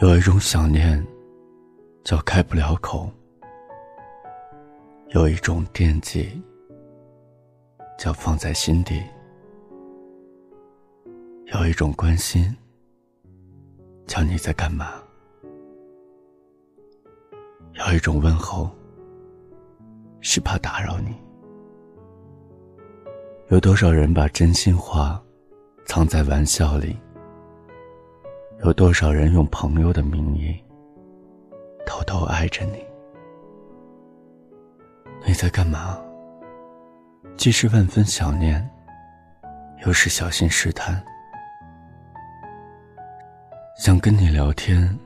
有一种想念，叫开不了口；有一种惦记，叫放在心底；有一种关心，叫你在干嘛；有一种问候，是怕打扰你。有多少人把真心话藏在玩笑里？有多少人用朋友的名义偷偷爱着你？你在干嘛？既是万分想念，又是小心试探。想跟你聊天，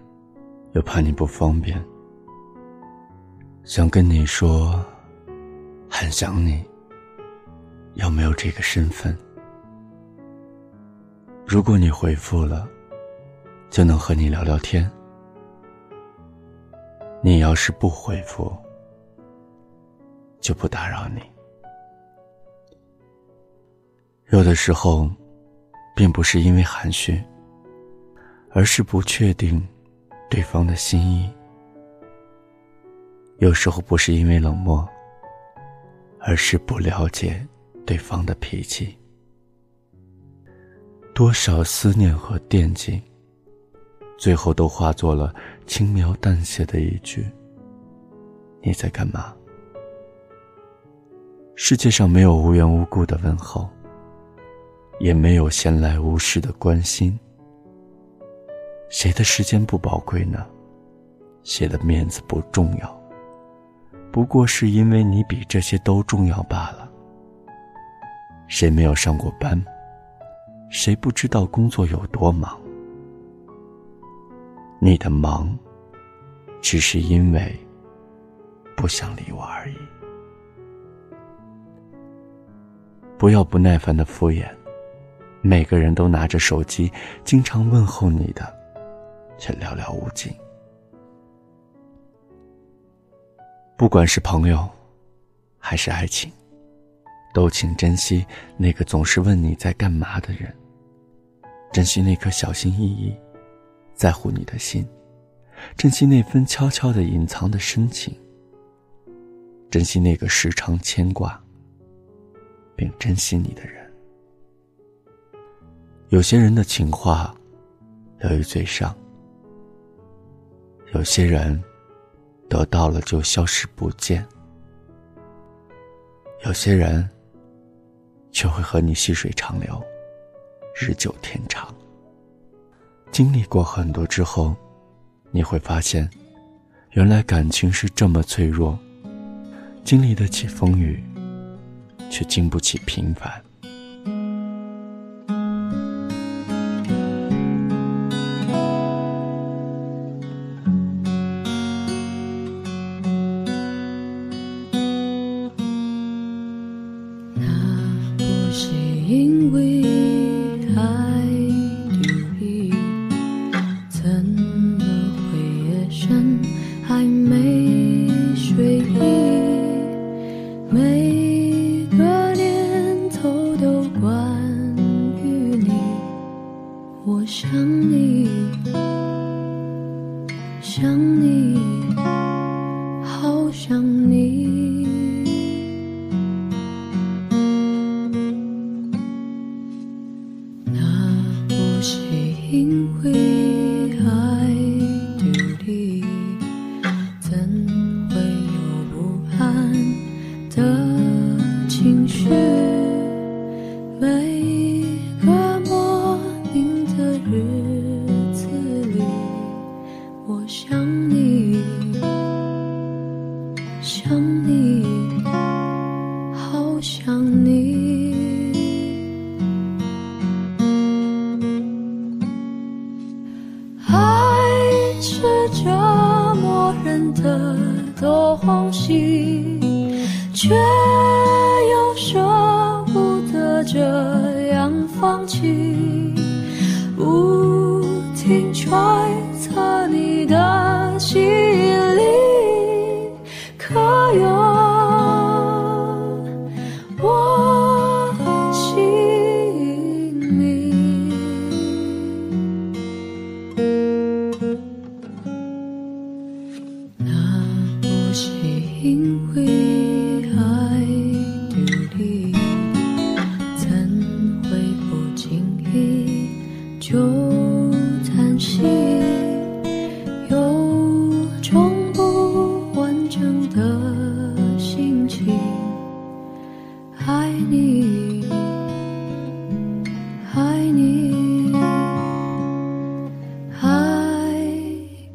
又怕你不方便。想跟你说，很想你，又没有这个身份。如果你回复了。就能和你聊聊天。你要是不回复，就不打扰你。有的时候，并不是因为含蓄，而是不确定对方的心意；有时候不是因为冷漠，而是不了解对方的脾气。多少思念和惦记。最后都化作了轻描淡写的一句：“你在干嘛？”世界上没有无缘无故的问候，也没有闲来无事的关心。谁的时间不宝贵呢？谁的面子不重要？不过是因为你比这些都重要罢了。谁没有上过班？谁不知道工作有多忙？你的忙，只是因为不想理我而已。不要不耐烦的敷衍，每个人都拿着手机，经常问候你的，却寥寥无几。不管是朋友，还是爱情，都请珍惜那个总是问你在干嘛的人，珍惜那颗小心翼翼。在乎你的心，珍惜那份悄悄的隐藏的深情，珍惜那个时常牵挂，并珍惜你的人。有些人的情话，流于嘴上；有些人，得到了就消失不见；有些人，却会和你细水长流，日久天长。经历过很多之后，你会发现，原来感情是这么脆弱，经历得起风雨，却经不起平凡。那不是因为。想你好想你。爱是折磨人的东西却又舍不得这样放弃。不停揣测你的心。心有种不完整的心情，爱你，爱你，爱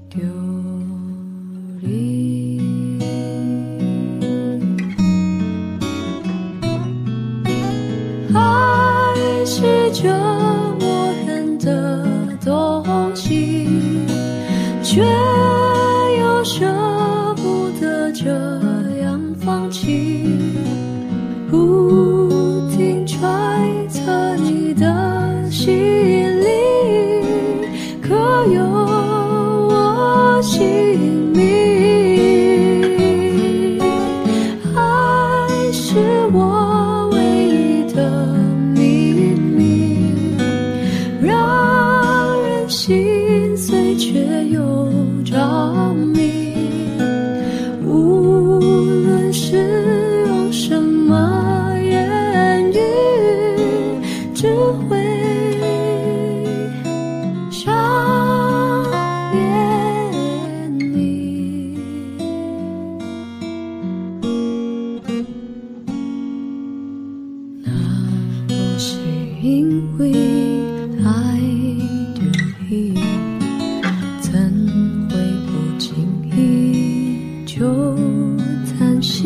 丢你，还是这。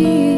you.